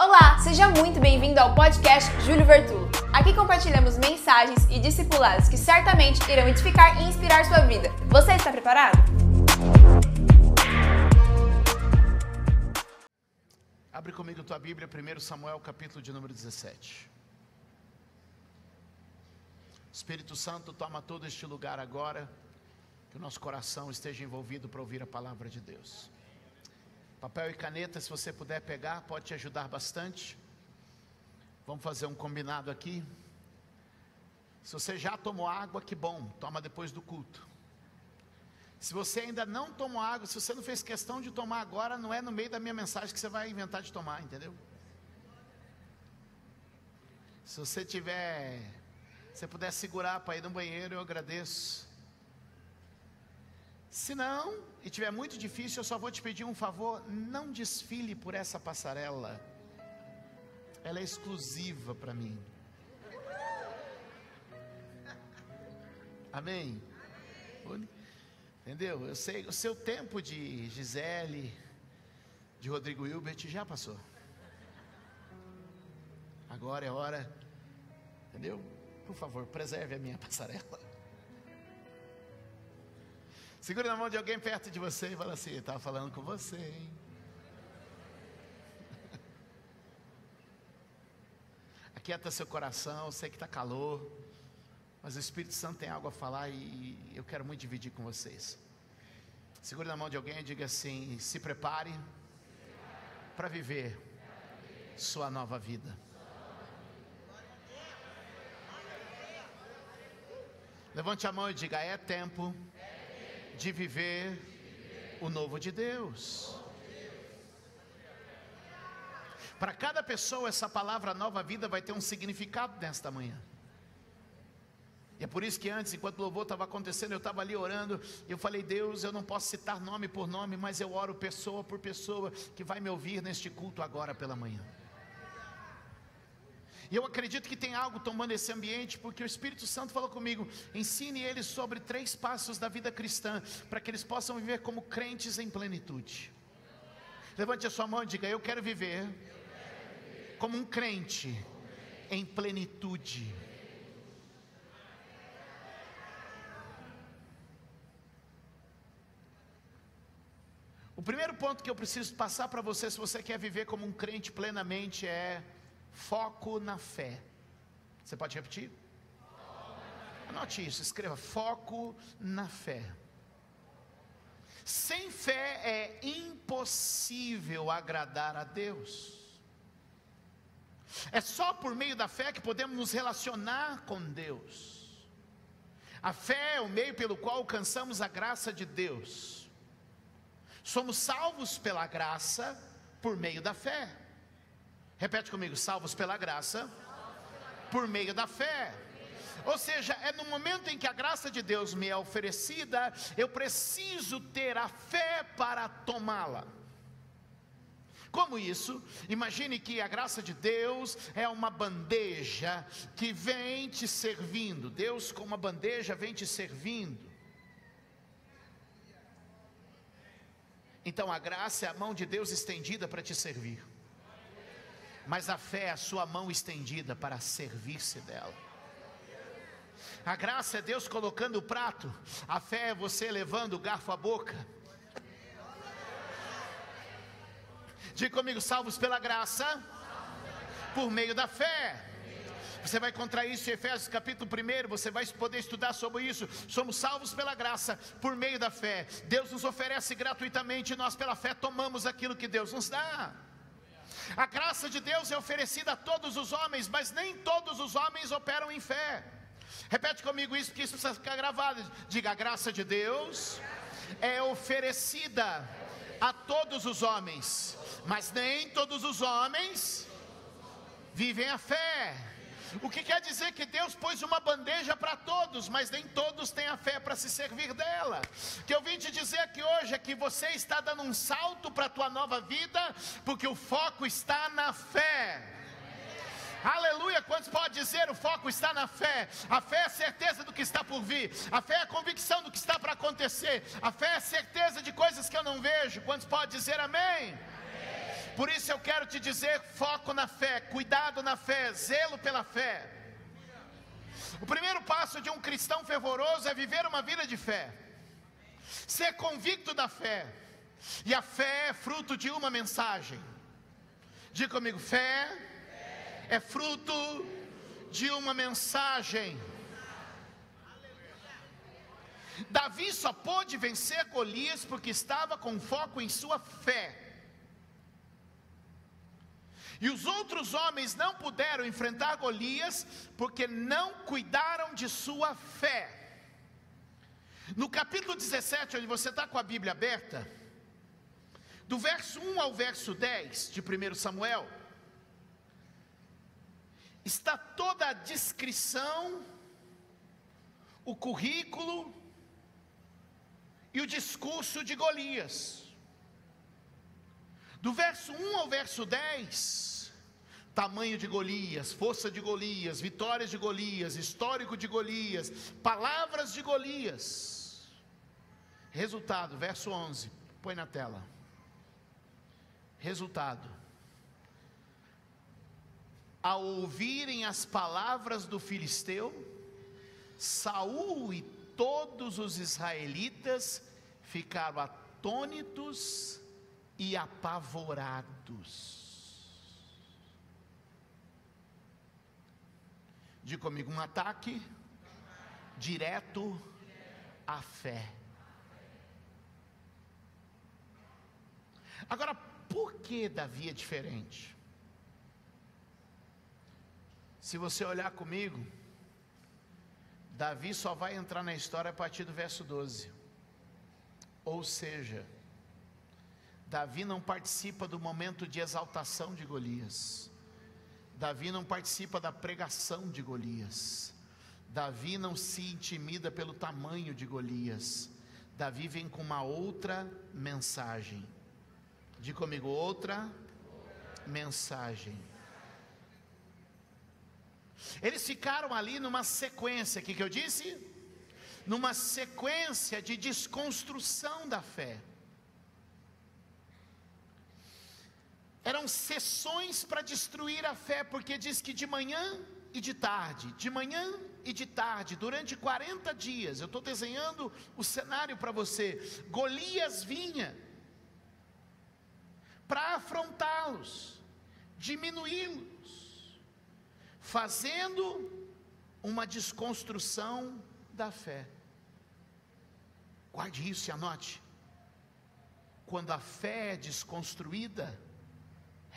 Olá, seja muito bem-vindo ao podcast Júlio Vertulo. Aqui compartilhamos mensagens e discipulados que certamente irão edificar e inspirar sua vida. Você está preparado? Abre comigo tua Bíblia, 1 Samuel, capítulo de número 17. Espírito Santo, toma todo este lugar agora, que o nosso coração esteja envolvido para ouvir a palavra de Deus. Papel e caneta, se você puder pegar, pode te ajudar bastante. Vamos fazer um combinado aqui. Se você já tomou água, que bom, toma depois do culto. Se você ainda não tomou água, se você não fez questão de tomar agora, não é no meio da minha mensagem que você vai inventar de tomar, entendeu? Se você tiver, se puder segurar para ir no banheiro, eu agradeço. Se não, e tiver muito difícil, eu só vou te pedir um favor: não desfile por essa passarela. Ela é exclusiva para mim. Amém? Entendeu? Eu sei, o seu tempo de Gisele, de Rodrigo Hilbert já passou. Agora é hora, entendeu? Por favor, preserve a minha passarela. Segura na mão de alguém perto de você e fala assim: estava falando com você, hein? Aquieta seu coração, eu sei que está calor, mas o Espírito Santo tem algo a falar e eu quero muito dividir com vocês. Segure na mão de alguém e diga assim: se prepare para viver sua nova vida. Levante a mão e diga: é tempo de viver o novo de Deus. Para cada pessoa, essa palavra nova vida vai ter um significado nesta manhã. E é por isso que antes, enquanto o louvor estava acontecendo, eu estava ali orando, e eu falei, Deus, eu não posso citar nome por nome, mas eu oro pessoa por pessoa que vai me ouvir neste culto agora pela manhã. E eu acredito que tem algo tomando esse ambiente, porque o Espírito Santo falou comigo: ensine eles sobre três passos da vida cristã, para que eles possam viver como crentes em plenitude. Levante a sua mão e diga: Eu quero viver como um crente em plenitude. O primeiro ponto que eu preciso passar para você, se você quer viver como um crente plenamente, é Foco na fé. Você pode repetir? Anote isso, escreva: foco na fé. Sem fé é impossível agradar a Deus. É só por meio da fé que podemos nos relacionar com Deus. A fé é o meio pelo qual alcançamos a graça de Deus. Somos salvos pela graça por meio da fé. Repete comigo: salvos pela graça, por meio da fé. Ou seja, é no momento em que a graça de Deus me é oferecida, eu preciso ter a fé para tomá-la. Como isso? Imagine que a graça de Deus é uma bandeja que vem te servindo. Deus, com uma bandeja, vem te servindo. Então a graça é a mão de Deus estendida para te servir mas a fé é a sua mão estendida para servir-se dela. A graça é Deus colocando o prato, a fé é você levando o garfo à boca. Diga comigo, salvos pela graça, por meio da fé. Você vai encontrar isso em Efésios capítulo 1, você vai poder estudar sobre isso. Somos salvos pela graça, por meio da fé. Deus nos oferece gratuitamente, e nós pela fé tomamos aquilo que Deus nos dá. A graça de Deus é oferecida a todos os homens, mas nem todos os homens operam em fé. Repete comigo isso, porque isso precisa ficar gravado. Diga: a graça de Deus é oferecida a todos os homens, mas nem todos os homens vivem a fé. O que quer dizer que Deus pôs uma bandeja para todos, mas nem todos têm a fé para se servir dela. O que eu vim te dizer aqui hoje é que você está dando um salto para a tua nova vida, porque o foco está na fé. Aleluia, quantos pode dizer o foco está na fé? A fé é a certeza do que está por vir, a fé é a convicção do que está para acontecer, a fé é a certeza de coisas que eu não vejo. Quantos pode dizer amém? Por isso eu quero te dizer: foco na fé, cuidado na fé, zelo pela fé. O primeiro passo de um cristão fervoroso é viver uma vida de fé, ser convicto da fé, e a fé é fruto de uma mensagem. Diga comigo: fé é fruto de uma mensagem. Davi só pôde vencer Golias porque estava com foco em sua fé. E os outros homens não puderam enfrentar Golias porque não cuidaram de sua fé. No capítulo 17, onde você está com a Bíblia aberta, do verso 1 ao verso 10 de 1 Samuel, está toda a descrição, o currículo e o discurso de Golias. Do verso 1 ao verso 10, tamanho de Golias, força de Golias, vitórias de Golias, histórico de Golias, palavras de Golias. Resultado, verso 11, põe na tela. Resultado: ao ouvirem as palavras do filisteu, Saul e todos os israelitas ficaram atônitos e apavorados. Diga comigo, um ataque direto à fé. Agora, por que Davi é diferente? Se você olhar comigo, Davi só vai entrar na história a partir do verso 12. Ou seja, Davi não participa do momento de exaltação de Golias. Davi não participa da pregação de Golias. Davi não se intimida pelo tamanho de Golias. Davi vem com uma outra mensagem. Diga comigo, outra mensagem. Eles ficaram ali numa sequência, que, que eu disse? Numa sequência de desconstrução da fé. Eram sessões para destruir a fé, porque diz que de manhã e de tarde, de manhã e de tarde, durante 40 dias, eu estou desenhando o cenário para você. Golias vinha para afrontá-los, diminuí-los, fazendo uma desconstrução da fé. Guarde isso e anote. Quando a fé é desconstruída,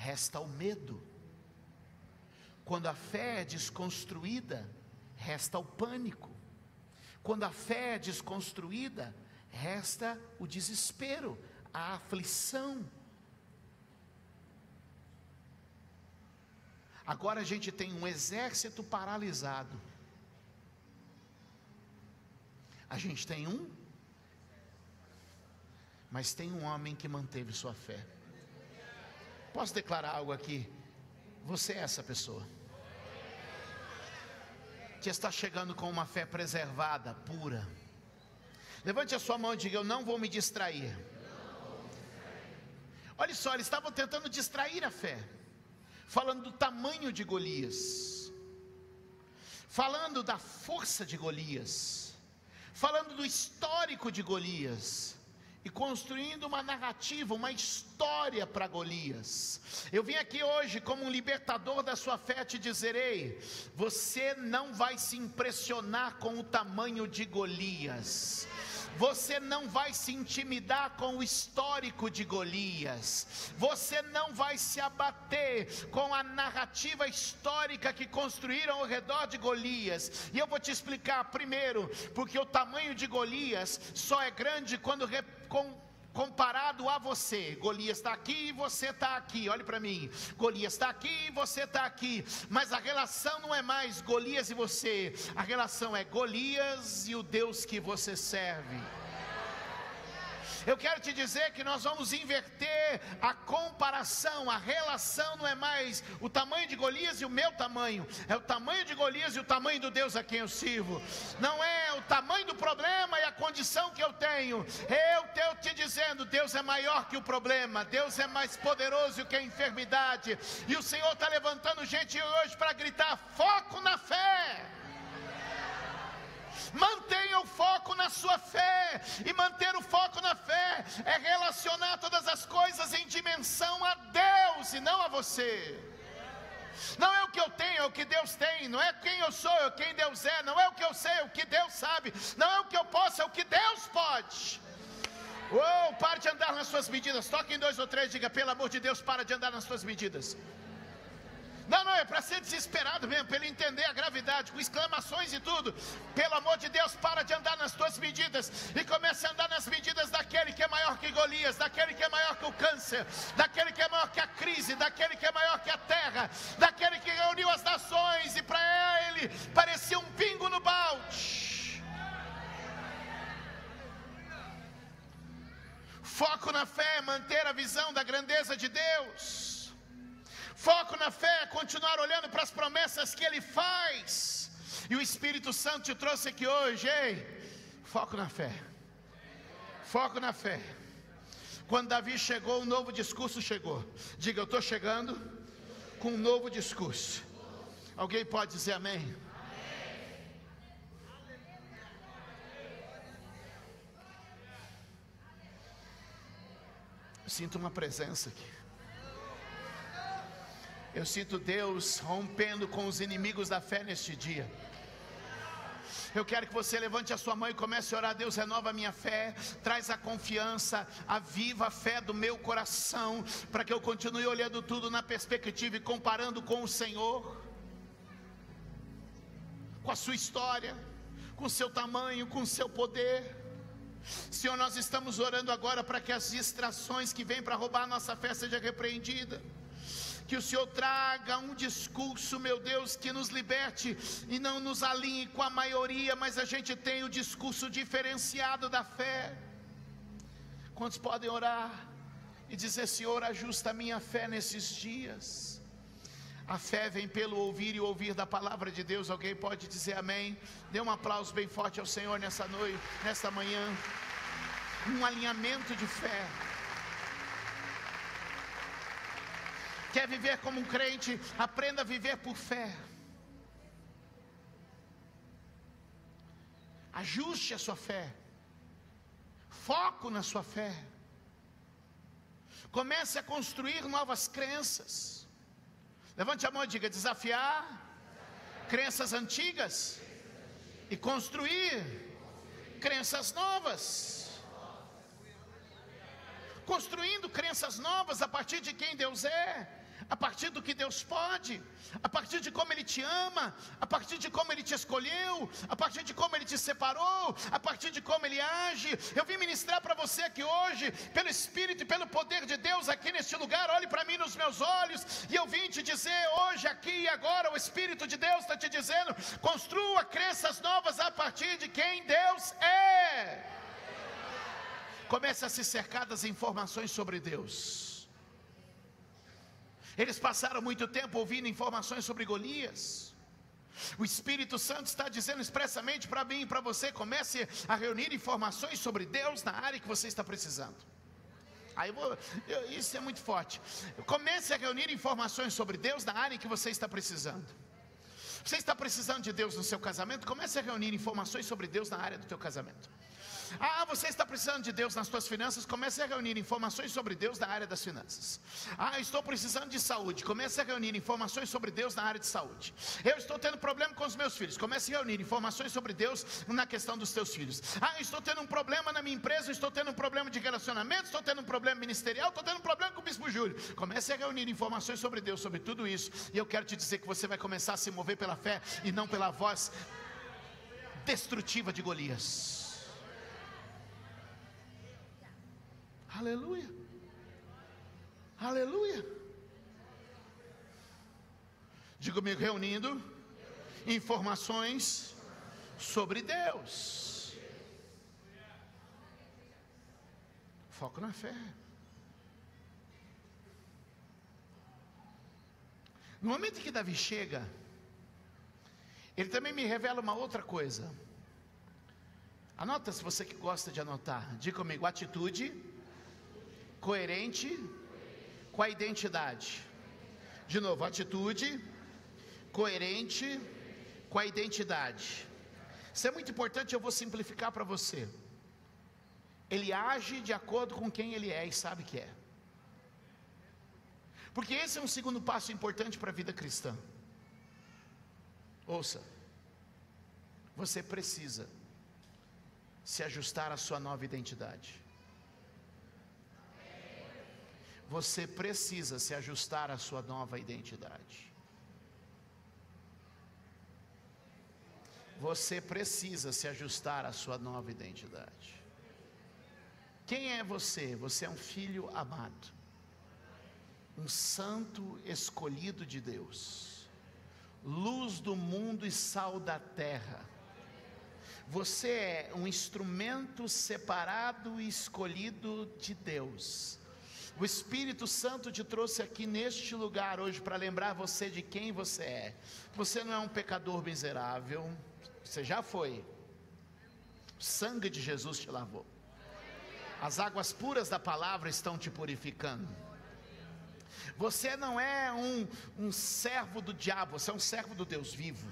resta o medo. Quando a fé é desconstruída, resta o pânico. Quando a fé é desconstruída, resta o desespero, a aflição. Agora a gente tem um exército paralisado. A gente tem um, mas tem um homem que manteve sua fé. Posso declarar algo aqui? Você é essa pessoa. Que está chegando com uma fé preservada, pura. Levante a sua mão e diga: Eu não vou me distrair. Olha só, eles estavam tentando distrair a fé, falando do tamanho de Golias, falando da força de Golias, falando do histórico de Golias e construindo uma narrativa, uma história para Golias. Eu vim aqui hoje como um libertador da sua fé te dizerei: você não vai se impressionar com o tamanho de Golias. Você não vai se intimidar com o histórico de Golias. Você não vai se abater com a narrativa histórica que construíram ao redor de Golias. E eu vou te explicar primeiro, porque o tamanho de Golias só é grande quando com comparado a você. Golias está aqui e você está aqui. Olhe para mim. Golias está aqui e você está aqui. Mas a relação não é mais Golias e você. A relação é Golias e o Deus que você serve. Eu quero te dizer que nós vamos inverter a comparação, a relação não é mais o tamanho de Golias e o meu tamanho, é o tamanho de Golias e o tamanho do Deus a quem eu sirvo. Não é o tamanho do problema e a condição que eu tenho. Eu estou te dizendo, Deus é maior que o problema, Deus é mais poderoso que a enfermidade. E o Senhor está levantando gente hoje para gritar: foco na fé. Mantenha o foco na sua fé. E manter o foco na fé é relacionar todas as coisas em dimensão a Deus e não a você. Não é o que eu tenho, é o que Deus tem. Não é quem eu sou, é quem Deus é. Não é o que eu sei, é o que Deus sabe. Não é o que eu posso, é o que Deus pode. Oh, pare de andar nas suas medidas. Toque em dois ou três, diga, pelo amor de Deus, para de andar nas suas medidas. Não, não, é para ser desesperado mesmo, para ele entender a gravidade, com exclamações e tudo. Pelo amor de Deus, para de andar nas tuas medidas e comece a andar nas medidas daquele que é maior que Golias, daquele que é maior que o câncer, daquele que é maior que a crise, daquele que é maior que a terra, daquele que reuniu as nações e para ele parecia um pingo no balde. Foco na fé, manter a visão da grandeza de Deus. Na fé continuar olhando para as promessas que Ele faz. E o Espírito Santo te trouxe aqui hoje, ei, foco na fé. Foco na fé. Quando Davi chegou, um novo discurso chegou. Diga, eu estou chegando com um novo discurso. Alguém pode dizer amém? Sinto uma presença aqui. Eu sinto Deus rompendo com os inimigos da fé neste dia. Eu quero que você levante a sua mão e comece a orar. Deus, renova a minha fé, traz a confiança, aviva a fé do meu coração, para que eu continue olhando tudo na perspectiva e comparando com o Senhor, com a sua história, com o seu tamanho, com o seu poder. Senhor, nós estamos orando agora para que as distrações que vêm para roubar a nossa fé sejam repreendidas que o Senhor traga um discurso, meu Deus, que nos liberte e não nos alinhe com a maioria, mas a gente tem o discurso diferenciado da fé. Quantos podem orar e dizer, Senhor, ajusta a minha fé nesses dias? A fé vem pelo ouvir e ouvir da palavra de Deus. Alguém pode dizer amém? Dê um aplauso bem forte ao Senhor nessa noite, nesta manhã. Um alinhamento de fé. Quer viver como um crente? Aprenda a viver por fé. Ajuste a sua fé. Foco na sua fé. Comece a construir novas crenças. Levante a mão e diga: desafiar crenças antigas e construir crenças novas. Construindo crenças novas a partir de quem Deus é a partir do que Deus pode, a partir de como Ele te ama, a partir de como Ele te escolheu, a partir de como Ele te separou, a partir de como Ele age. Eu vim ministrar para você aqui hoje, pelo Espírito e pelo poder de Deus aqui neste lugar. Olhe para mim nos meus olhos, e eu vim te dizer hoje, aqui e agora, o Espírito de Deus está te dizendo: construa crenças novas a partir de quem Deus é. Comece a se cercar das informações sobre Deus. Eles passaram muito tempo ouvindo informações sobre Golias. O Espírito Santo está dizendo expressamente para mim e para você: comece a reunir informações sobre Deus na área que você está precisando. Aí vou, eu, isso é muito forte. Comece a reunir informações sobre Deus na área que você está precisando. Você está precisando de Deus no seu casamento? Comece a reunir informações sobre Deus na área do teu casamento. Ah, você está precisando de Deus nas suas finanças? Comece a reunir informações sobre Deus na área das finanças. Ah, estou precisando de saúde. Comece a reunir informações sobre Deus na área de saúde. Eu estou tendo problema com os meus filhos. Comece a reunir informações sobre Deus na questão dos teus filhos. Ah, estou tendo um problema na minha empresa. Estou tendo um problema de relacionamento. Estou tendo um problema ministerial. Estou tendo um problema com o Bispo Júlio. Comece a reunir informações sobre Deus, sobre tudo isso. E eu quero te dizer que você vai começar a se mover pela fé e não pela voz destrutiva de Golias. Aleluia. Aleluia. Diga comigo, reunindo informações sobre Deus. Foco na fé. No momento que Davi chega, ele também me revela uma outra coisa. Anota se você que gosta de anotar. Diga comigo: atitude coerente com a identidade. De novo, atitude coerente com a identidade. Isso é muito importante, eu vou simplificar para você. Ele age de acordo com quem ele é e sabe que é. Porque esse é um segundo passo importante para a vida cristã. Ouça, você precisa se ajustar à sua nova identidade. Você precisa se ajustar à sua nova identidade. Você precisa se ajustar à sua nova identidade. Quem é você? Você é um filho amado, um santo escolhido de Deus, luz do mundo e sal da terra. Você é um instrumento separado e escolhido de Deus. O Espírito Santo te trouxe aqui neste lugar hoje para lembrar você de quem você é. Você não é um pecador miserável, você já foi. O sangue de Jesus te lavou. As águas puras da palavra estão te purificando. Você não é um, um servo do diabo, você é um servo do Deus vivo.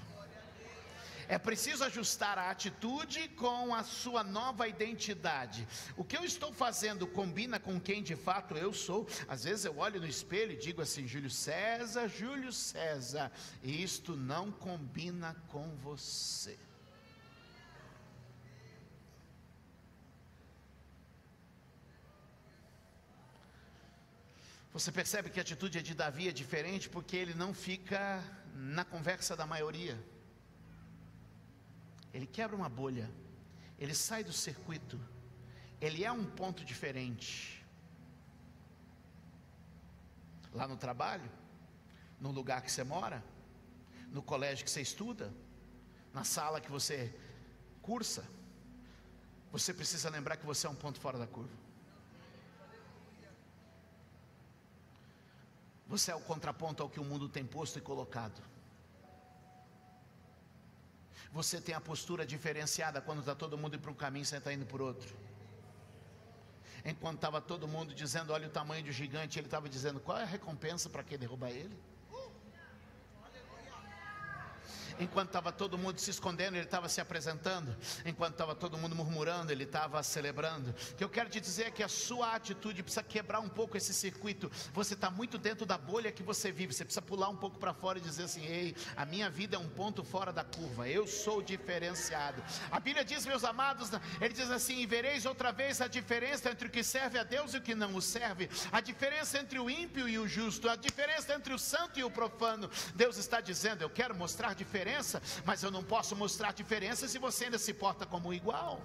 É preciso ajustar a atitude com a sua nova identidade. O que eu estou fazendo combina com quem de fato eu sou. Às vezes eu olho no espelho e digo assim: Júlio César, Júlio César, isto não combina com você. Você percebe que a atitude de Davi é diferente porque ele não fica na conversa da maioria. Ele quebra uma bolha, ele sai do circuito, ele é um ponto diferente. Lá no trabalho, no lugar que você mora, no colégio que você estuda, na sala que você cursa, você precisa lembrar que você é um ponto fora da curva. Você é o contraponto ao que o mundo tem posto e colocado. Você tem a postura diferenciada quando está todo mundo indo para um caminho você está indo por outro. Enquanto estava todo mundo dizendo, olha o tamanho do gigante, ele estava dizendo, qual é a recompensa para quem derrubar ele? Enquanto estava todo mundo se escondendo, ele estava se apresentando. Enquanto estava todo mundo murmurando, ele estava celebrando. O que eu quero te dizer é que a sua atitude precisa quebrar um pouco esse circuito. Você está muito dentro da bolha que você vive. Você precisa pular um pouco para fora e dizer assim: Ei, a minha vida é um ponto fora da curva. Eu sou diferenciado. A Bíblia diz, meus amados, ele diz assim: E vereis outra vez a diferença entre o que serve a Deus e o que não o serve. A diferença entre o ímpio e o justo. A diferença entre o santo e o profano. Deus está dizendo: Eu quero mostrar diferença diferença, mas eu não posso mostrar diferença se você ainda se porta como igual.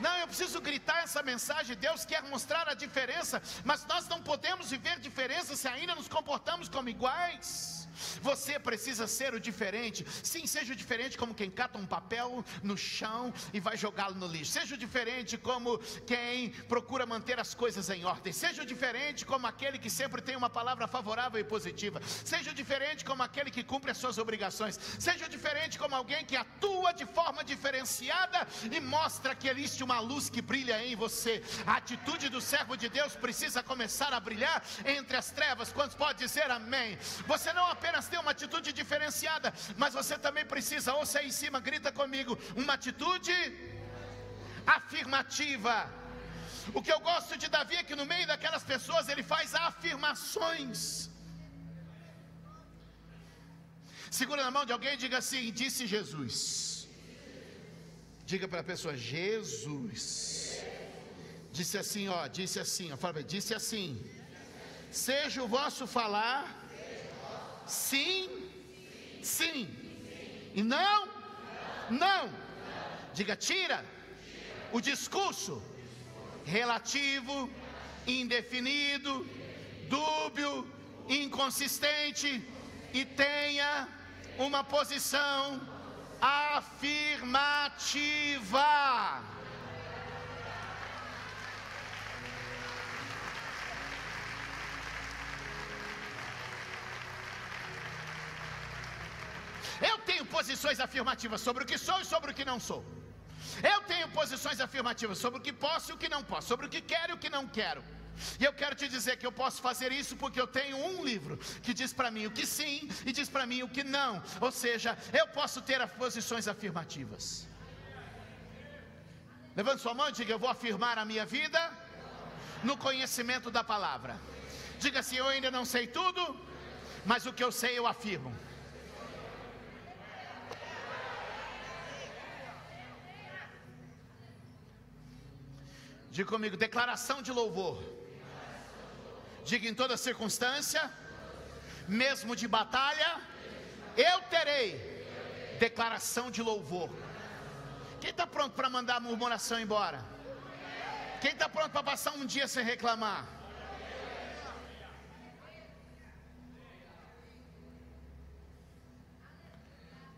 Não, eu preciso gritar essa mensagem. Deus quer mostrar a diferença, mas nós não podemos viver diferença se ainda nos comportamos como iguais. Você precisa ser o diferente. Sim, seja o diferente como quem cata um papel no chão e vai jogá-lo no lixo. Seja o diferente como quem procura manter as coisas em ordem. Seja o diferente como aquele que sempre tem uma palavra favorável e positiva. Seja o diferente como aquele que cumpre as suas obrigações. Seja o diferente como alguém que atua de forma diferenciada e mostra que existe uma luz que brilha em você. A atitude do servo de Deus precisa começar a brilhar entre as trevas. Quantos pode dizer amém? Você não apenas apenas ter uma atitude diferenciada, mas você também precisa, ouça aí em cima, grita comigo, uma atitude afirmativa. O que eu gosto de Davi é que no meio daquelas pessoas ele faz afirmações. Segura na mão de alguém e diga assim: disse Jesus. Diga para a pessoa: Jesus. Disse assim, ó, disse assim, ó, fala, disse assim: seja o vosso falar sim, sim. E não, não. Diga, tira o discurso relativo, indefinido, dúbio, inconsistente e tenha uma posição afirmativa. Posições afirmativas sobre o que sou e sobre o que não sou. Eu tenho posições afirmativas sobre o que posso e o que não posso, sobre o que quero e o que não quero. E eu quero te dizer que eu posso fazer isso porque eu tenho um livro que diz para mim o que sim e diz para mim o que não. Ou seja, eu posso ter posições afirmativas. Levante sua mão e diga: Eu vou afirmar a minha vida no conhecimento da palavra. Diga assim: Eu ainda não sei tudo, mas o que eu sei eu afirmo. Diga comigo: declaração de louvor. Diga em toda circunstância, mesmo de batalha, eu terei declaração de louvor. Quem está pronto para mandar a murmuração embora? Quem está pronto para passar um dia sem reclamar?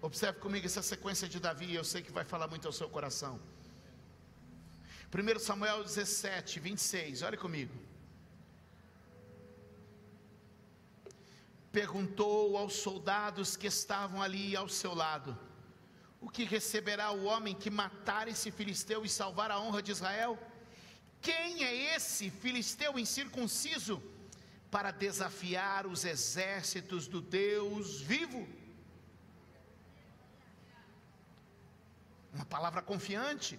Observe comigo essa sequência de Davi, eu sei que vai falar muito ao seu coração. 1 Samuel 17, 26, olha comigo. Perguntou aos soldados que estavam ali ao seu lado: O que receberá o homem que matar esse filisteu e salvar a honra de Israel? Quem é esse filisteu incircunciso para desafiar os exércitos do Deus vivo? Uma palavra confiante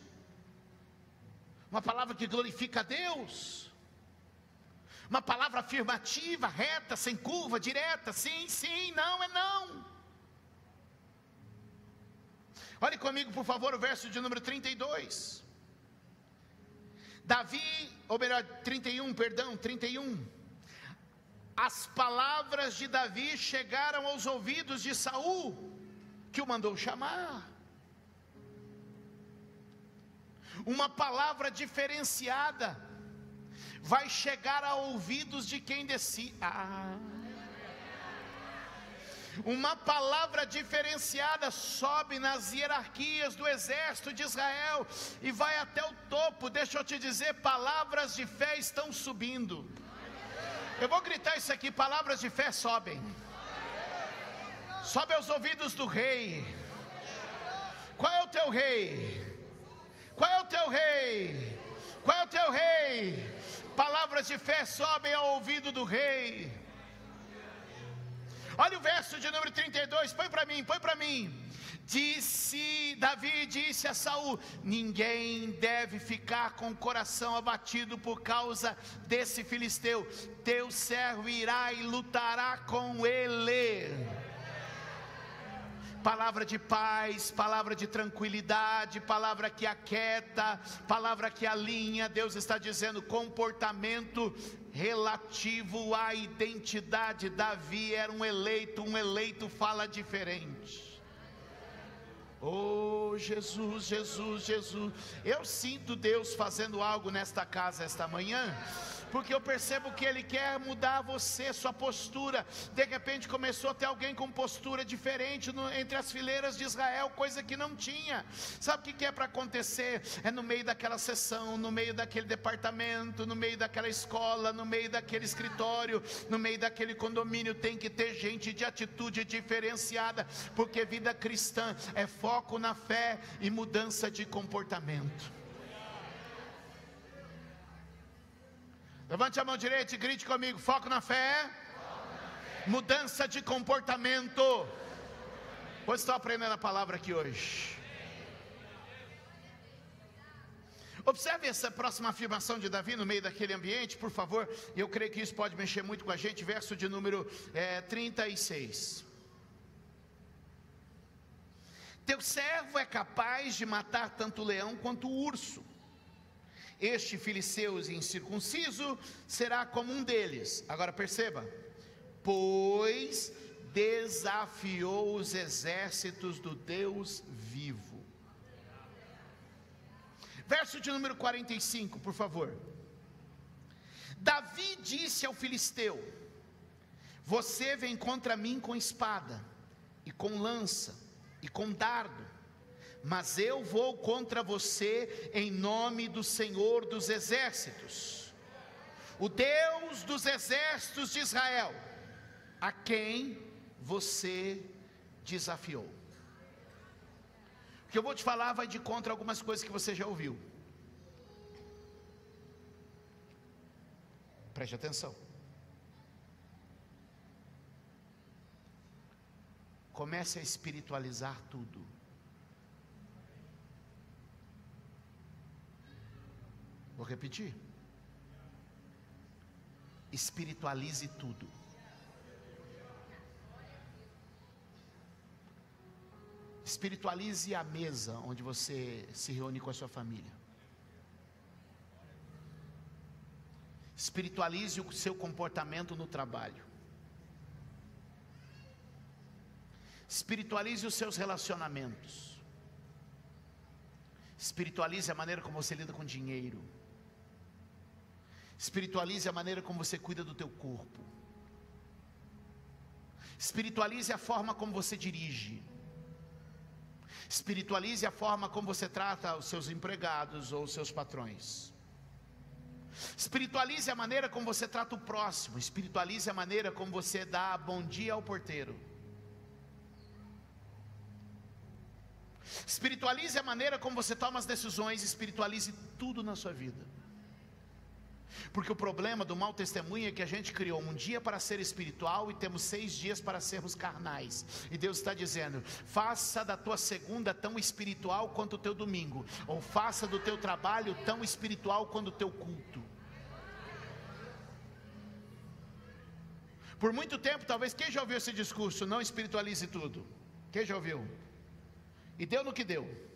uma palavra que glorifica a Deus, uma palavra afirmativa, reta, sem curva, direta, sim, sim, não é não. Olhe comigo, por favor, o verso de número 32. Davi, ou melhor, 31, perdão, 31. As palavras de Davi chegaram aos ouvidos de Saul, que o mandou chamar uma palavra diferenciada vai chegar a ouvidos de quem decide. Ah. Uma palavra diferenciada sobe nas hierarquias do exército de Israel e vai até o topo. Deixa eu te dizer, palavras de fé estão subindo. Eu vou gritar isso aqui: palavras de fé sobem. Sobe aos ouvidos do rei. Qual é o teu rei? Teu rei? Qual é o teu rei? Palavras de fé sobem ao ouvido do rei. Olha o verso de número 32, põe para mim, põe para mim. Disse Davi disse a Saul: Ninguém deve ficar com o coração abatido por causa desse filisteu. Teu servo irá e lutará com ele palavra de paz, palavra de tranquilidade, palavra que aquieta, palavra que alinha. Deus está dizendo comportamento relativo à identidade. Davi era um eleito, um eleito fala diferente. Oh Jesus, Jesus, Jesus, eu sinto Deus fazendo algo nesta casa esta manhã porque eu percebo que Ele quer mudar você, sua postura. De repente começou a ter alguém com postura diferente no, entre as fileiras de Israel, coisa que não tinha. Sabe o que, que é para acontecer? É no meio daquela sessão, no meio daquele departamento, no meio daquela escola, no meio daquele escritório, no meio daquele condomínio, tem que ter gente de atitude diferenciada, porque vida cristã é foco na fé e mudança de comportamento. Levante a mão direita e grite comigo: foco na fé, mudança de comportamento. Pois estou aprendendo a palavra aqui hoje. Observe essa próxima afirmação de Davi no meio daquele ambiente, por favor. Eu creio que isso pode mexer muito com a gente. Verso de número é, 36. Teu servo é capaz de matar tanto o leão quanto o urso este filisteu incircunciso será como um deles. Agora perceba, pois desafiou os exércitos do Deus vivo. Verso de número 45, por favor. Davi disse ao filisteu: Você vem contra mim com espada, e com lança, e com dardo mas eu vou contra você em nome do Senhor dos Exércitos, o Deus dos exércitos de Israel, a quem você desafiou. O que eu vou te falar vai de contra algumas coisas que você já ouviu. Preste atenção. Comece a espiritualizar tudo. Vou repetir. Espiritualize tudo. Espiritualize a mesa onde você se reúne com a sua família. Espiritualize o seu comportamento no trabalho. Espiritualize os seus relacionamentos. Espiritualize a maneira como você lida com dinheiro. Espiritualize a maneira como você cuida do teu corpo. Espiritualize a forma como você dirige. Espiritualize a forma como você trata os seus empregados ou os seus patrões. Espiritualize a maneira como você trata o próximo. Espiritualize a maneira como você dá bom dia ao porteiro. Espiritualize a maneira como você toma as decisões. Espiritualize tudo na sua vida. Porque o problema do mau testemunho é que a gente criou um dia para ser espiritual e temos seis dias para sermos carnais. E Deus está dizendo: faça da tua segunda tão espiritual quanto o teu domingo, ou faça do teu trabalho tão espiritual quanto o teu culto. Por muito tempo, talvez quem já ouviu esse discurso, não espiritualize tudo. Quem já ouviu? E deu no que deu.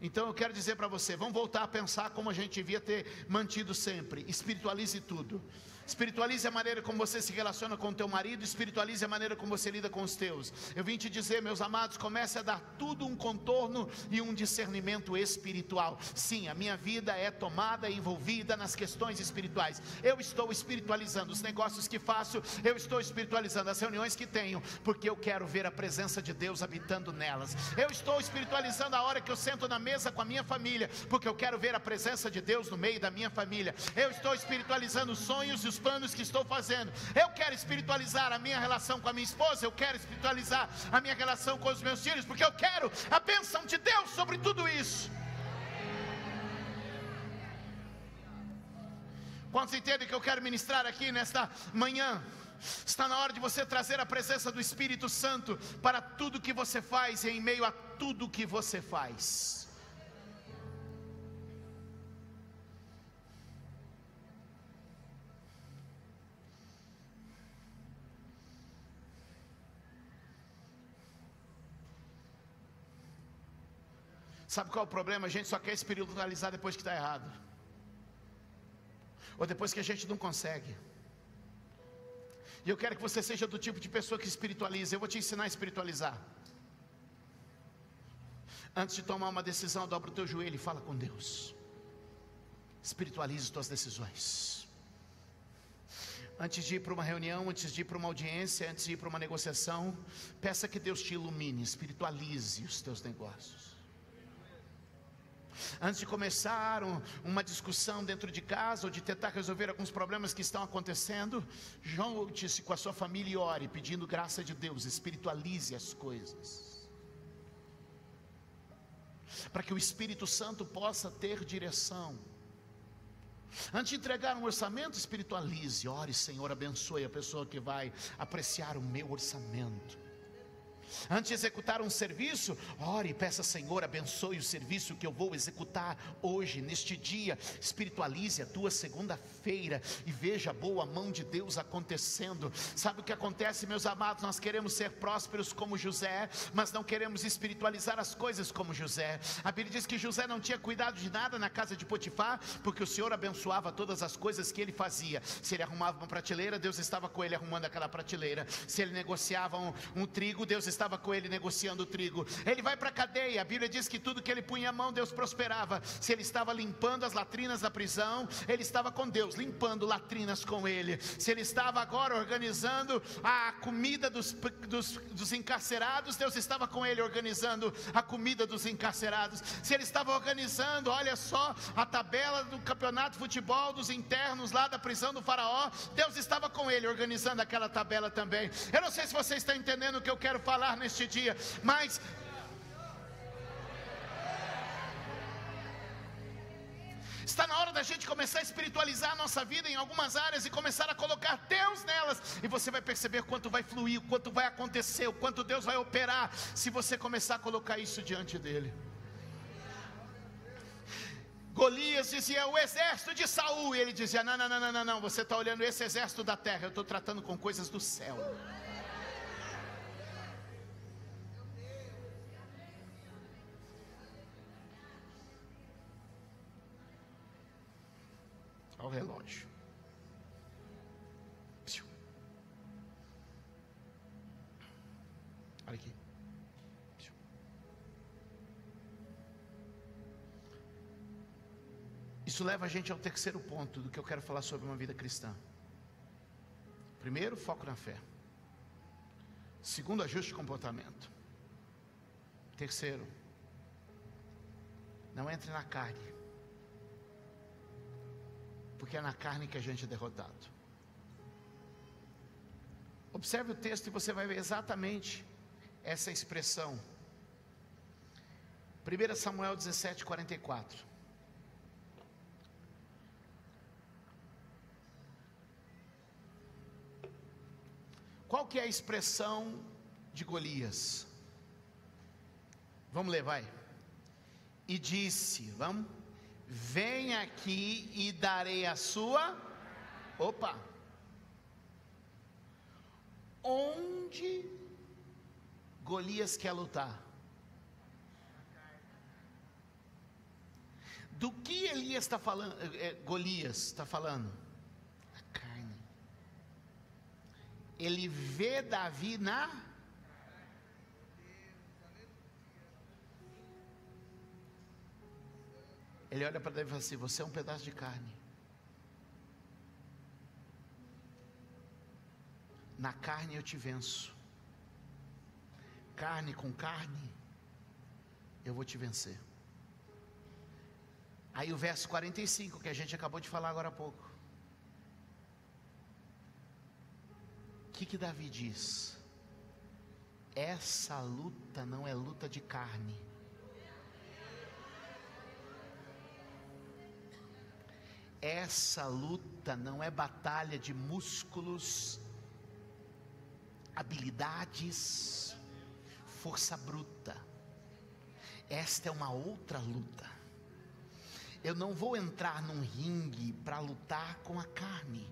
Então eu quero dizer para você, vamos voltar a pensar como a gente devia ter mantido sempre. Espiritualize tudo. Espiritualize a maneira como você se relaciona com o teu marido, espiritualize a maneira como você lida com os teus. Eu vim te dizer, meus amados, comece a dar tudo um contorno e um discernimento espiritual. Sim, a minha vida é tomada e envolvida nas questões espirituais. Eu estou espiritualizando os negócios que faço, eu estou espiritualizando as reuniões que tenho, porque eu quero ver a presença de Deus habitando nelas. Eu estou espiritualizando a hora que eu sento na mesa com a minha família, porque eu quero ver a presença de Deus no meio da minha família. Eu estou espiritualizando os sonhos e os planos que estou fazendo. Eu quero espiritualizar a minha relação com a minha esposa, eu quero espiritualizar a minha relação com os meus filhos, porque eu quero a bênção de Deus sobre tudo isso. Quantos entendem que eu quero ministrar aqui nesta manhã? Está na hora de você trazer a presença do Espírito Santo para tudo que você faz e em meio a tudo que você faz. Sabe qual é o problema? A gente só quer espiritualizar depois que está errado, ou depois que a gente não consegue. E eu quero que você seja do tipo de pessoa que espiritualiza. Eu vou te ensinar a espiritualizar. Antes de tomar uma decisão, dobra o teu joelho e fala com Deus. Espiritualize as tuas decisões. Antes de ir para uma reunião, antes de ir para uma audiência, antes de ir para uma negociação, peça que Deus te ilumine, espiritualize os teus negócios. Antes de começar um, uma discussão dentro de casa ou de tentar resolver alguns problemas que estão acontecendo, junte-se com a sua família e ore, pedindo graça de Deus, espiritualize as coisas. Para que o Espírito Santo possa ter direção. Antes de entregar um orçamento, espiritualize, ore, Senhor, abençoe a pessoa que vai apreciar o meu orçamento. Antes de executar um serviço, ore e peça, Senhor, abençoe o serviço que eu vou executar hoje, neste dia. Espiritualize a tua segunda-feira e veja a boa mão de Deus acontecendo. Sabe o que acontece, meus amados? Nós queremos ser prósperos como José, mas não queremos espiritualizar as coisas como José. A Bíblia diz que José não tinha cuidado de nada na casa de Potifar, porque o Senhor abençoava todas as coisas que ele fazia. Se ele arrumava uma prateleira, Deus estava com ele arrumando aquela prateleira. Se ele negociava um, um trigo, Deus estava estava com ele negociando o trigo. Ele vai para a cadeia, a Bíblia diz que tudo que ele punha a mão, Deus prosperava. Se ele estava limpando as latrinas da prisão, ele estava com Deus, limpando latrinas com ele. Se ele estava agora organizando a comida dos, dos, dos encarcerados, Deus estava com ele organizando a comida dos encarcerados. Se ele estava organizando, olha só, a tabela do campeonato de futebol dos internos lá da prisão do Faraó, Deus estava com ele organizando aquela tabela também. Eu não sei se você está entendendo o que eu quero falar falar neste dia, mas Está na hora da gente começar a espiritualizar a nossa vida em algumas áreas e começar a colocar Deus nelas. E você vai perceber quanto vai fluir, quanto vai acontecer, o quanto Deus vai operar, se você começar a colocar isso diante dele. Golias dizia o exército de Saul, e ele dizia: Não, não, não, não, não, não. você está olhando esse exército da terra, eu estou tratando com coisas do céu. Ao relógio. Olha aqui. Isso leva a gente ao terceiro ponto do que eu quero falar sobre uma vida cristã. Primeiro, foco na fé. Segundo, ajuste de comportamento. Terceiro, não entre na carne porque é na carne que a gente é derrotado. Observe o texto e você vai ver exatamente essa expressão. 1 Samuel 17, 44. Qual que é a expressão de Golias? Vamos ler, vai. E disse, vamos Vem aqui e darei a sua. Opa! Onde Golias quer lutar? Do que Elias está falando? É, Golias está falando? A carne. Ele vê Davi na Ele olha para Davi e fala assim: Você é um pedaço de carne. Na carne eu te venço. Carne com carne, eu vou te vencer. Aí o verso 45, que a gente acabou de falar agora há pouco. O que, que Davi diz? Essa luta não é luta de carne essa luta não é batalha de músculos, habilidades, força bruta. Esta é uma outra luta. Eu não vou entrar num ringue para lutar com a carne.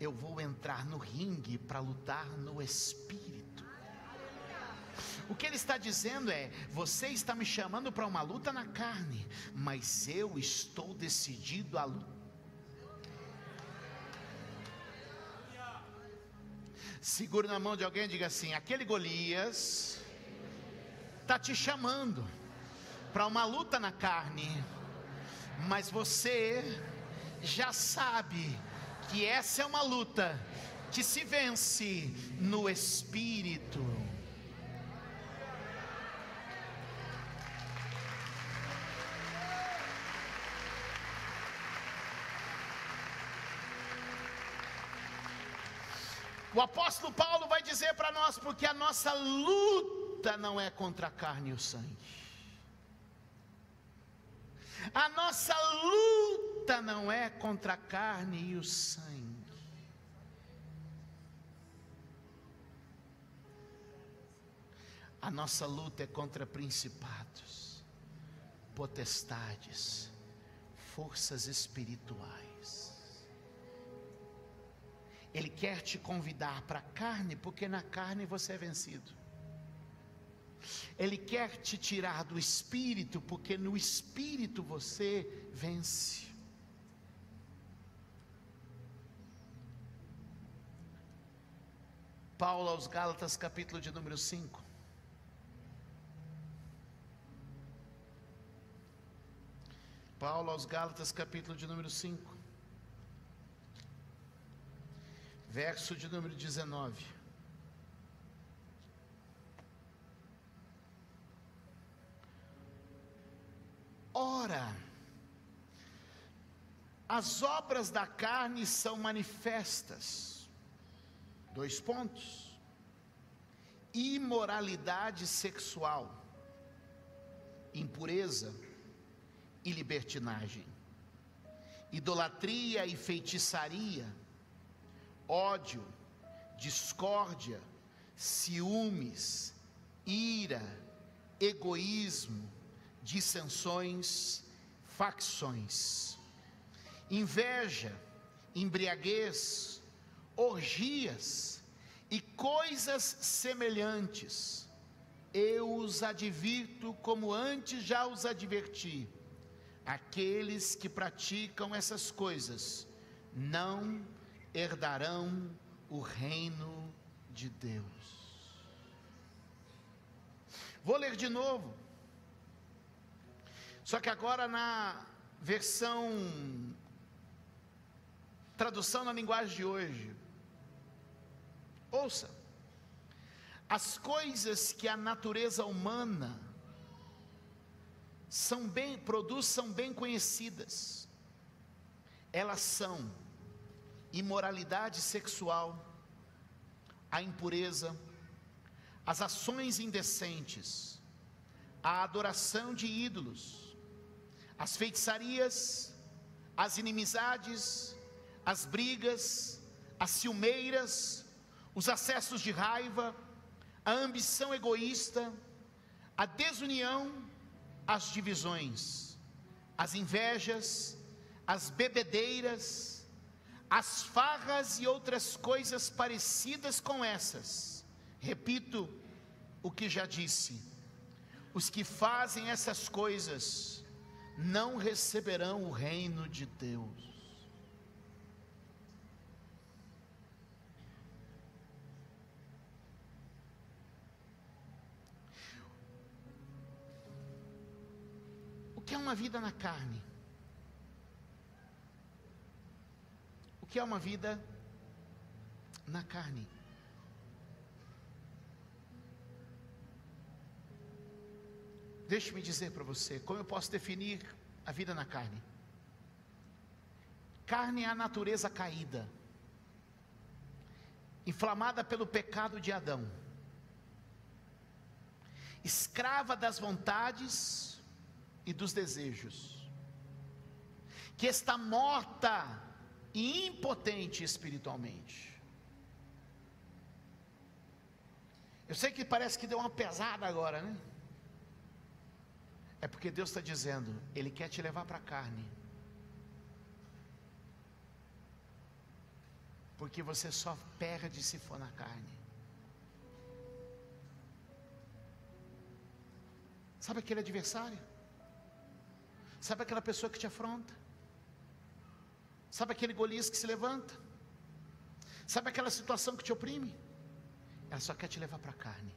Eu vou entrar no ringue para lutar no espírito. O que ele está dizendo é: você está me chamando para uma luta na carne, mas eu estou decidido a lutar Segure na mão de alguém e diga assim: aquele Golias está te chamando para uma luta na carne, mas você já sabe que essa é uma luta que se vence no espírito. O apóstolo Paulo vai dizer para nós, porque a nossa luta não é contra a carne e o sangue. A nossa luta não é contra a carne e o sangue. A nossa luta é contra principados, potestades, forças espirituais. Ele quer te convidar para a carne, porque na carne você é vencido. Ele quer te tirar do espírito, porque no espírito você vence. Paulo aos Gálatas, capítulo de número 5. Paulo aos Gálatas, capítulo de número 5. Verso de número 19. Ora, as obras da carne são manifestas. Dois pontos: imoralidade sexual, impureza e libertinagem, idolatria e feitiçaria, ódio, discórdia, ciúmes, ira, egoísmo, dissensões, facções, inveja, embriaguez, orgias e coisas semelhantes. Eu os advirto como antes já os adverti. Aqueles que praticam essas coisas não herdarão o reino de Deus. Vou ler de novo. Só que agora na versão tradução na linguagem de hoje. Ouça. As coisas que a natureza humana são bem produz são bem conhecidas. Elas são imoralidade sexual, a impureza, as ações indecentes, a adoração de ídolos, as feitiçarias, as inimizades, as brigas, as ciumeiras, os acessos de raiva, a ambição egoísta, a desunião, as divisões, as invejas, as bebedeiras, as farras e outras coisas parecidas com essas. Repito o que já disse: os que fazem essas coisas não receberão o reino de Deus. O que é uma vida na carne? O que é uma vida na carne? Deixe-me dizer para você como eu posso definir a vida na carne. Carne é a natureza caída, inflamada pelo pecado de Adão, escrava das vontades e dos desejos, que está morta e impotente espiritualmente. Eu sei que parece que deu uma pesada agora, né? É porque Deus está dizendo, Ele quer te levar para a carne. Porque você só perde se for na carne. Sabe aquele adversário? Sabe aquela pessoa que te afronta? Sabe aquele Golias que se levanta? Sabe aquela situação que te oprime? Ela só quer te levar para a carne.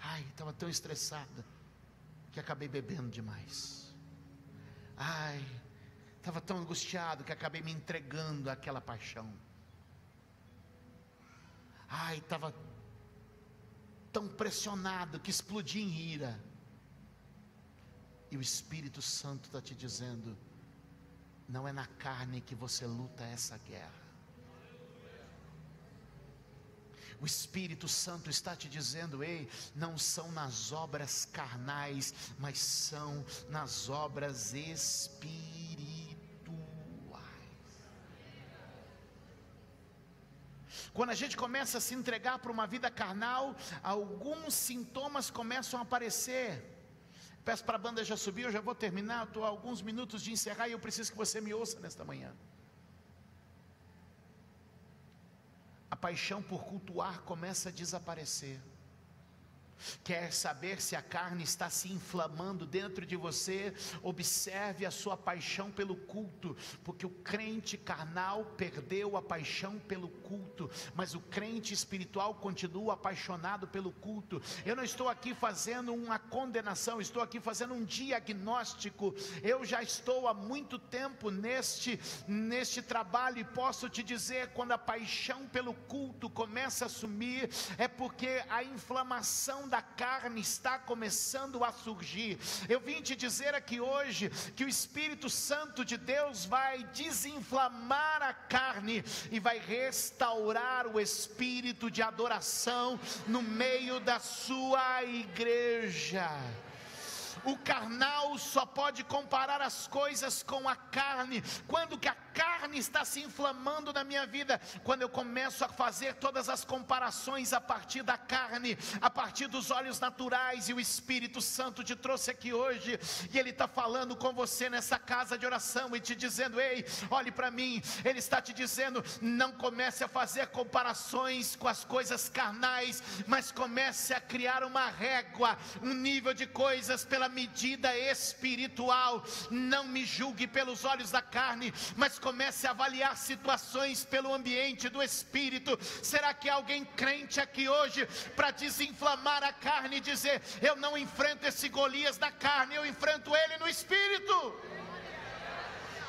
Ai, estava tão estressada que acabei bebendo demais. Ai, estava tão angustiado que acabei me entregando àquela paixão. Ai, estava tão pressionado que explodi em ira. E o Espírito Santo está te dizendo: não é na carne que você luta essa guerra. O Espírito Santo está te dizendo: ei, não são nas obras carnais, mas são nas obras espirituais. Quando a gente começa a se entregar para uma vida carnal, alguns sintomas começam a aparecer. Peço para a banda já subir, eu já vou terminar, estou a alguns minutos de encerrar e eu preciso que você me ouça nesta manhã. A paixão por cultuar começa a desaparecer. Quer saber se a carne está se inflamando dentro de você? Observe a sua paixão pelo culto, porque o crente carnal perdeu a paixão pelo culto, mas o crente espiritual continua apaixonado pelo culto. Eu não estou aqui fazendo uma condenação, estou aqui fazendo um diagnóstico. Eu já estou há muito tempo neste neste trabalho e posso te dizer quando a paixão pelo culto começa a sumir, é porque a inflamação da carne está começando a surgir. Eu vim te dizer aqui hoje que o Espírito Santo de Deus vai desinflamar a carne e vai restaurar o espírito de adoração no meio da sua igreja. O carnal só pode comparar as coisas com a carne. Quando que a carne está se inflamando na minha vida? Quando eu começo a fazer todas as comparações a partir da carne, a partir dos olhos naturais, e o Espírito Santo te trouxe aqui hoje, e Ele está falando com você nessa casa de oração e te dizendo: Ei, olhe para mim. Ele está te dizendo: não comece a fazer comparações com as coisas carnais, mas comece a criar uma régua, um nível de coisas pela medida espiritual. Não me julgue pelos olhos da carne, mas comece a avaliar situações pelo ambiente do espírito. Será que alguém crente aqui hoje para desinflamar a carne e dizer: Eu não enfrento esse Golias da carne, eu enfrento ele no espírito?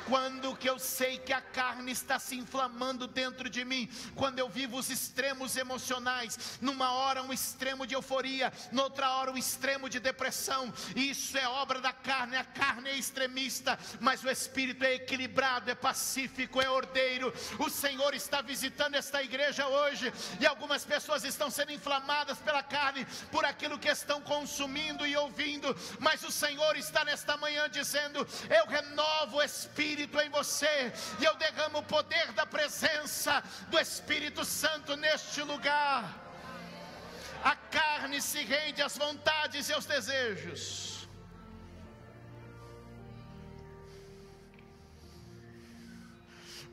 Quando que eu sei que a carne está se inflamando dentro de mim? Quando eu vivo os extremos emocionais, numa hora um extremo de euforia, noutra hora um extremo de depressão. Isso é obra da carne, a carne é extremista, mas o espírito é equilibrado, é pacífico, é ordeiro. O Senhor está visitando esta igreja hoje e algumas pessoas estão sendo inflamadas pela carne por aquilo que estão consumindo e ouvindo, mas o Senhor está nesta manhã dizendo: Eu renovo o espírito Espírito em você, e eu derramo o poder da presença do Espírito Santo neste lugar. A carne se rende às vontades e aos desejos.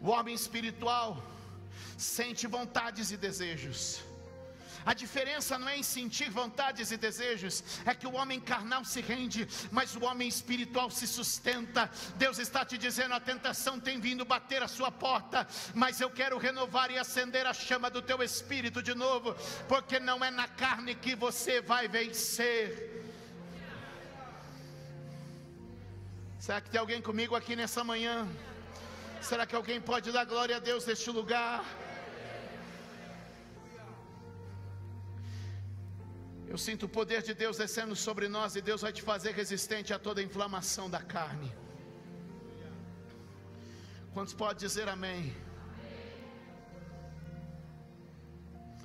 O homem espiritual sente vontades e desejos a diferença não é em sentir vontades e desejos, é que o homem carnal se rende, mas o homem espiritual se sustenta. Deus está te dizendo: a tentação tem vindo bater a sua porta, mas eu quero renovar e acender a chama do teu espírito de novo, porque não é na carne que você vai vencer. Será que tem alguém comigo aqui nessa manhã? Será que alguém pode dar glória a Deus neste lugar? Eu sinto o poder de Deus descendo sobre nós e Deus vai te fazer resistente a toda inflamação da carne. Quantos pode dizer amém?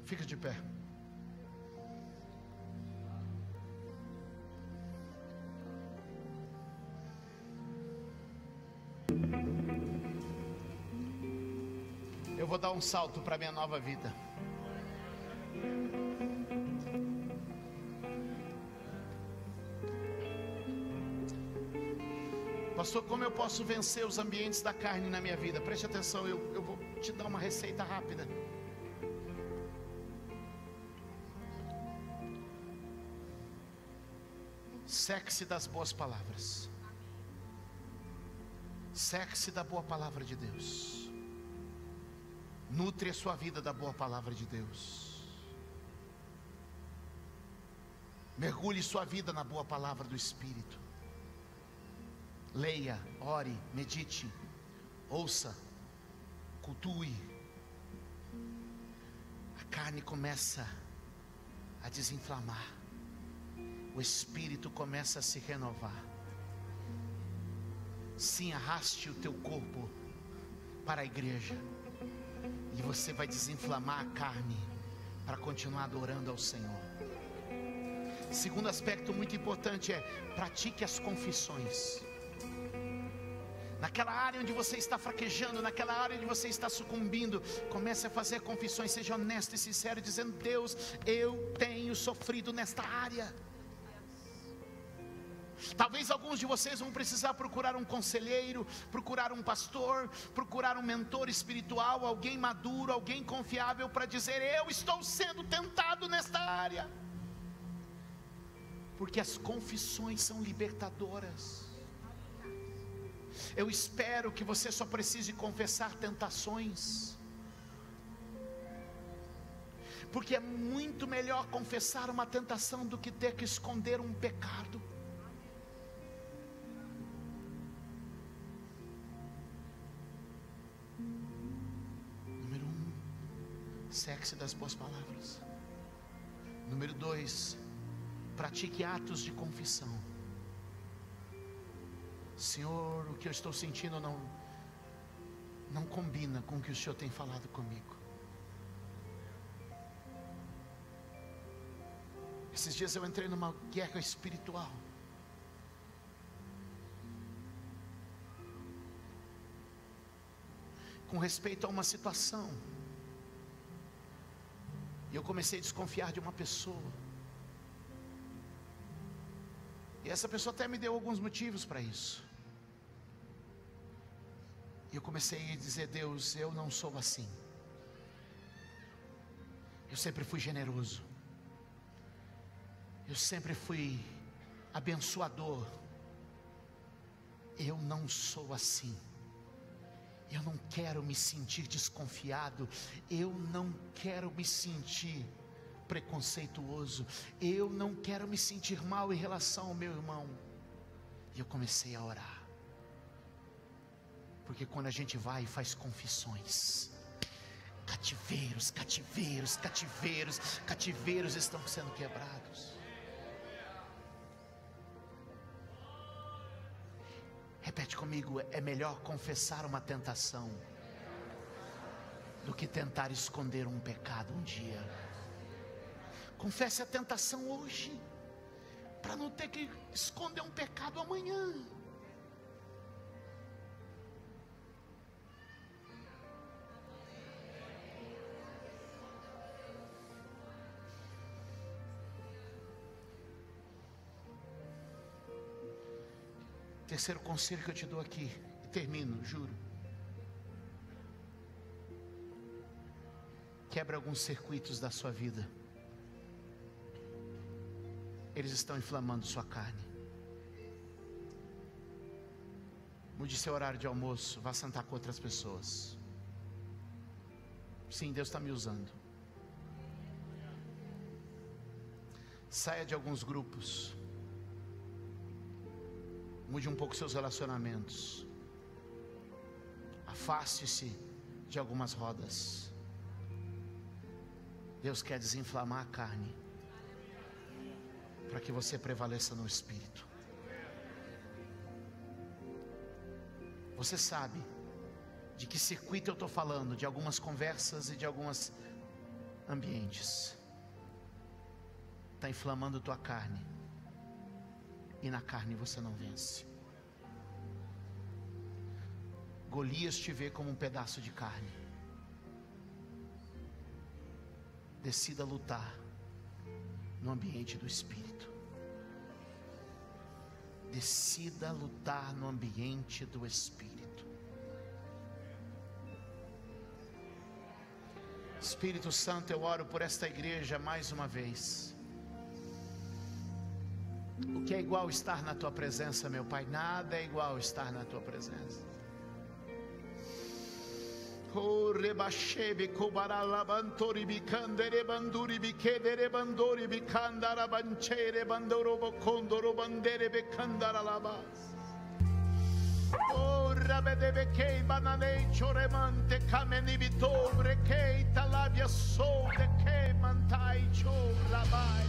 Fica de pé. Eu vou dar um salto para minha nova vida. Pastor, como eu posso vencer os ambientes da carne na minha vida? Preste atenção, eu, eu vou te dar uma receita rápida. Sexe das boas palavras. Sexe da boa palavra de Deus. Nutre a sua vida da boa palavra de Deus. Mergulhe sua vida na boa palavra do Espírito leia, ore, medite, ouça, cultue. A carne começa a desinflamar, o espírito começa a se renovar. Sim, arraste o teu corpo para a igreja, e você vai desinflamar a carne para continuar adorando ao Senhor. Segundo aspecto muito importante é pratique as confissões naquela área onde você está fraquejando, naquela área onde você está sucumbindo, comece a fazer confissões, seja honesto e sincero, dizendo: Deus, eu tenho sofrido nesta área. Talvez alguns de vocês vão precisar procurar um conselheiro, procurar um pastor, procurar um mentor espiritual, alguém maduro, alguém confiável para dizer: Eu estou sendo tentado nesta área. Porque as confissões são libertadoras. Eu espero que você só precise confessar tentações. Porque é muito melhor confessar uma tentação do que ter que esconder um pecado. Número um, sexo das boas palavras. Número dois, pratique atos de confissão. Senhor, o que eu estou sentindo não não combina com o que o Senhor tem falado comigo. Esses dias eu entrei numa guerra espiritual. Com respeito a uma situação. E eu comecei a desconfiar de uma pessoa. E essa pessoa até me deu alguns motivos para isso. E eu comecei a dizer: Deus, eu não sou assim. Eu sempre fui generoso. Eu sempre fui abençoador. Eu não sou assim. Eu não quero me sentir desconfiado. Eu não quero me sentir preconceituoso. Eu não quero me sentir mal em relação ao meu irmão. E eu comecei a orar. Porque quando a gente vai e faz confissões, cativeiros, cativeiros, cativeiros, cativeiros estão sendo quebrados. Repete comigo: é melhor confessar uma tentação do que tentar esconder um pecado um dia. Confesse a tentação hoje, para não ter que esconder um pecado amanhã. Terceiro conselho que eu te dou aqui, e termino, juro. Quebra alguns circuitos da sua vida. Eles estão inflamando sua carne. Mude seu horário de almoço, vá sentar com outras pessoas. Sim, Deus está me usando. Saia de alguns grupos. Mude um pouco seus relacionamentos. Afaste-se de algumas rodas. Deus quer desinflamar a carne para que você prevaleça no espírito. Você sabe de que circuito eu estou falando, de algumas conversas e de alguns ambientes. Está inflamando tua carne e na carne você não vence. Golias te vê como um pedaço de carne. Decida lutar no ambiente do espírito. Decida lutar no ambiente do espírito. Espírito Santo, eu oro por esta igreja mais uma vez. O que é igual estar na tua presença, meu Pai? Nada é igual estar na tua presença. Oh, rebashebe kobarala bantori bicandere banduri bicedere bandori bicandara bancere bandoro bocondoro bandere becandara labas. Oh, rabedebe kei bananei choremante kameni bitobre kei talabia de kei mantai chorabai.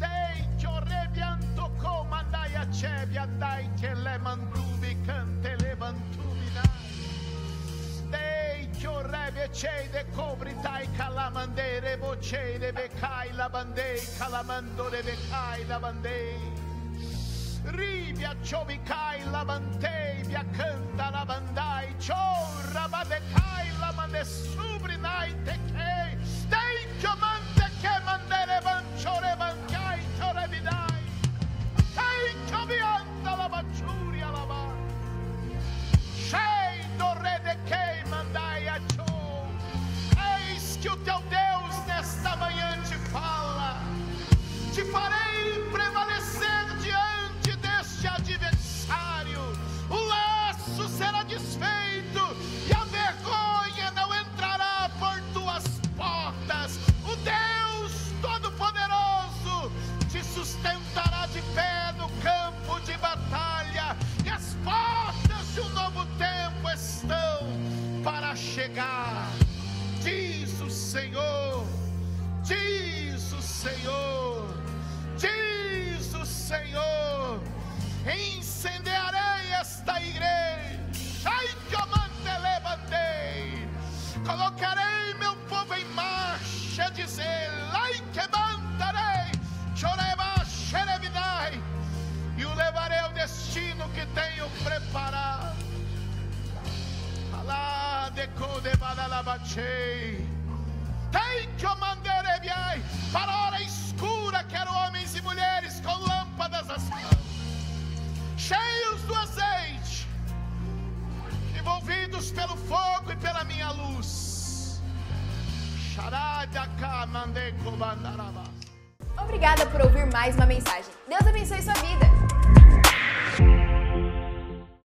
Dei Jorrebian toko mandai a cebian dai che le manduvi cante le mantuvi dei Dei Jorrebia cei de cobri dai calamandere voce de becai la bandei calamando de becai la bandei. Rivia ciovicai la mantei via canta la bandai ciorra ma decai la ma nessuno te che. Dei chiamante che mandere vanciore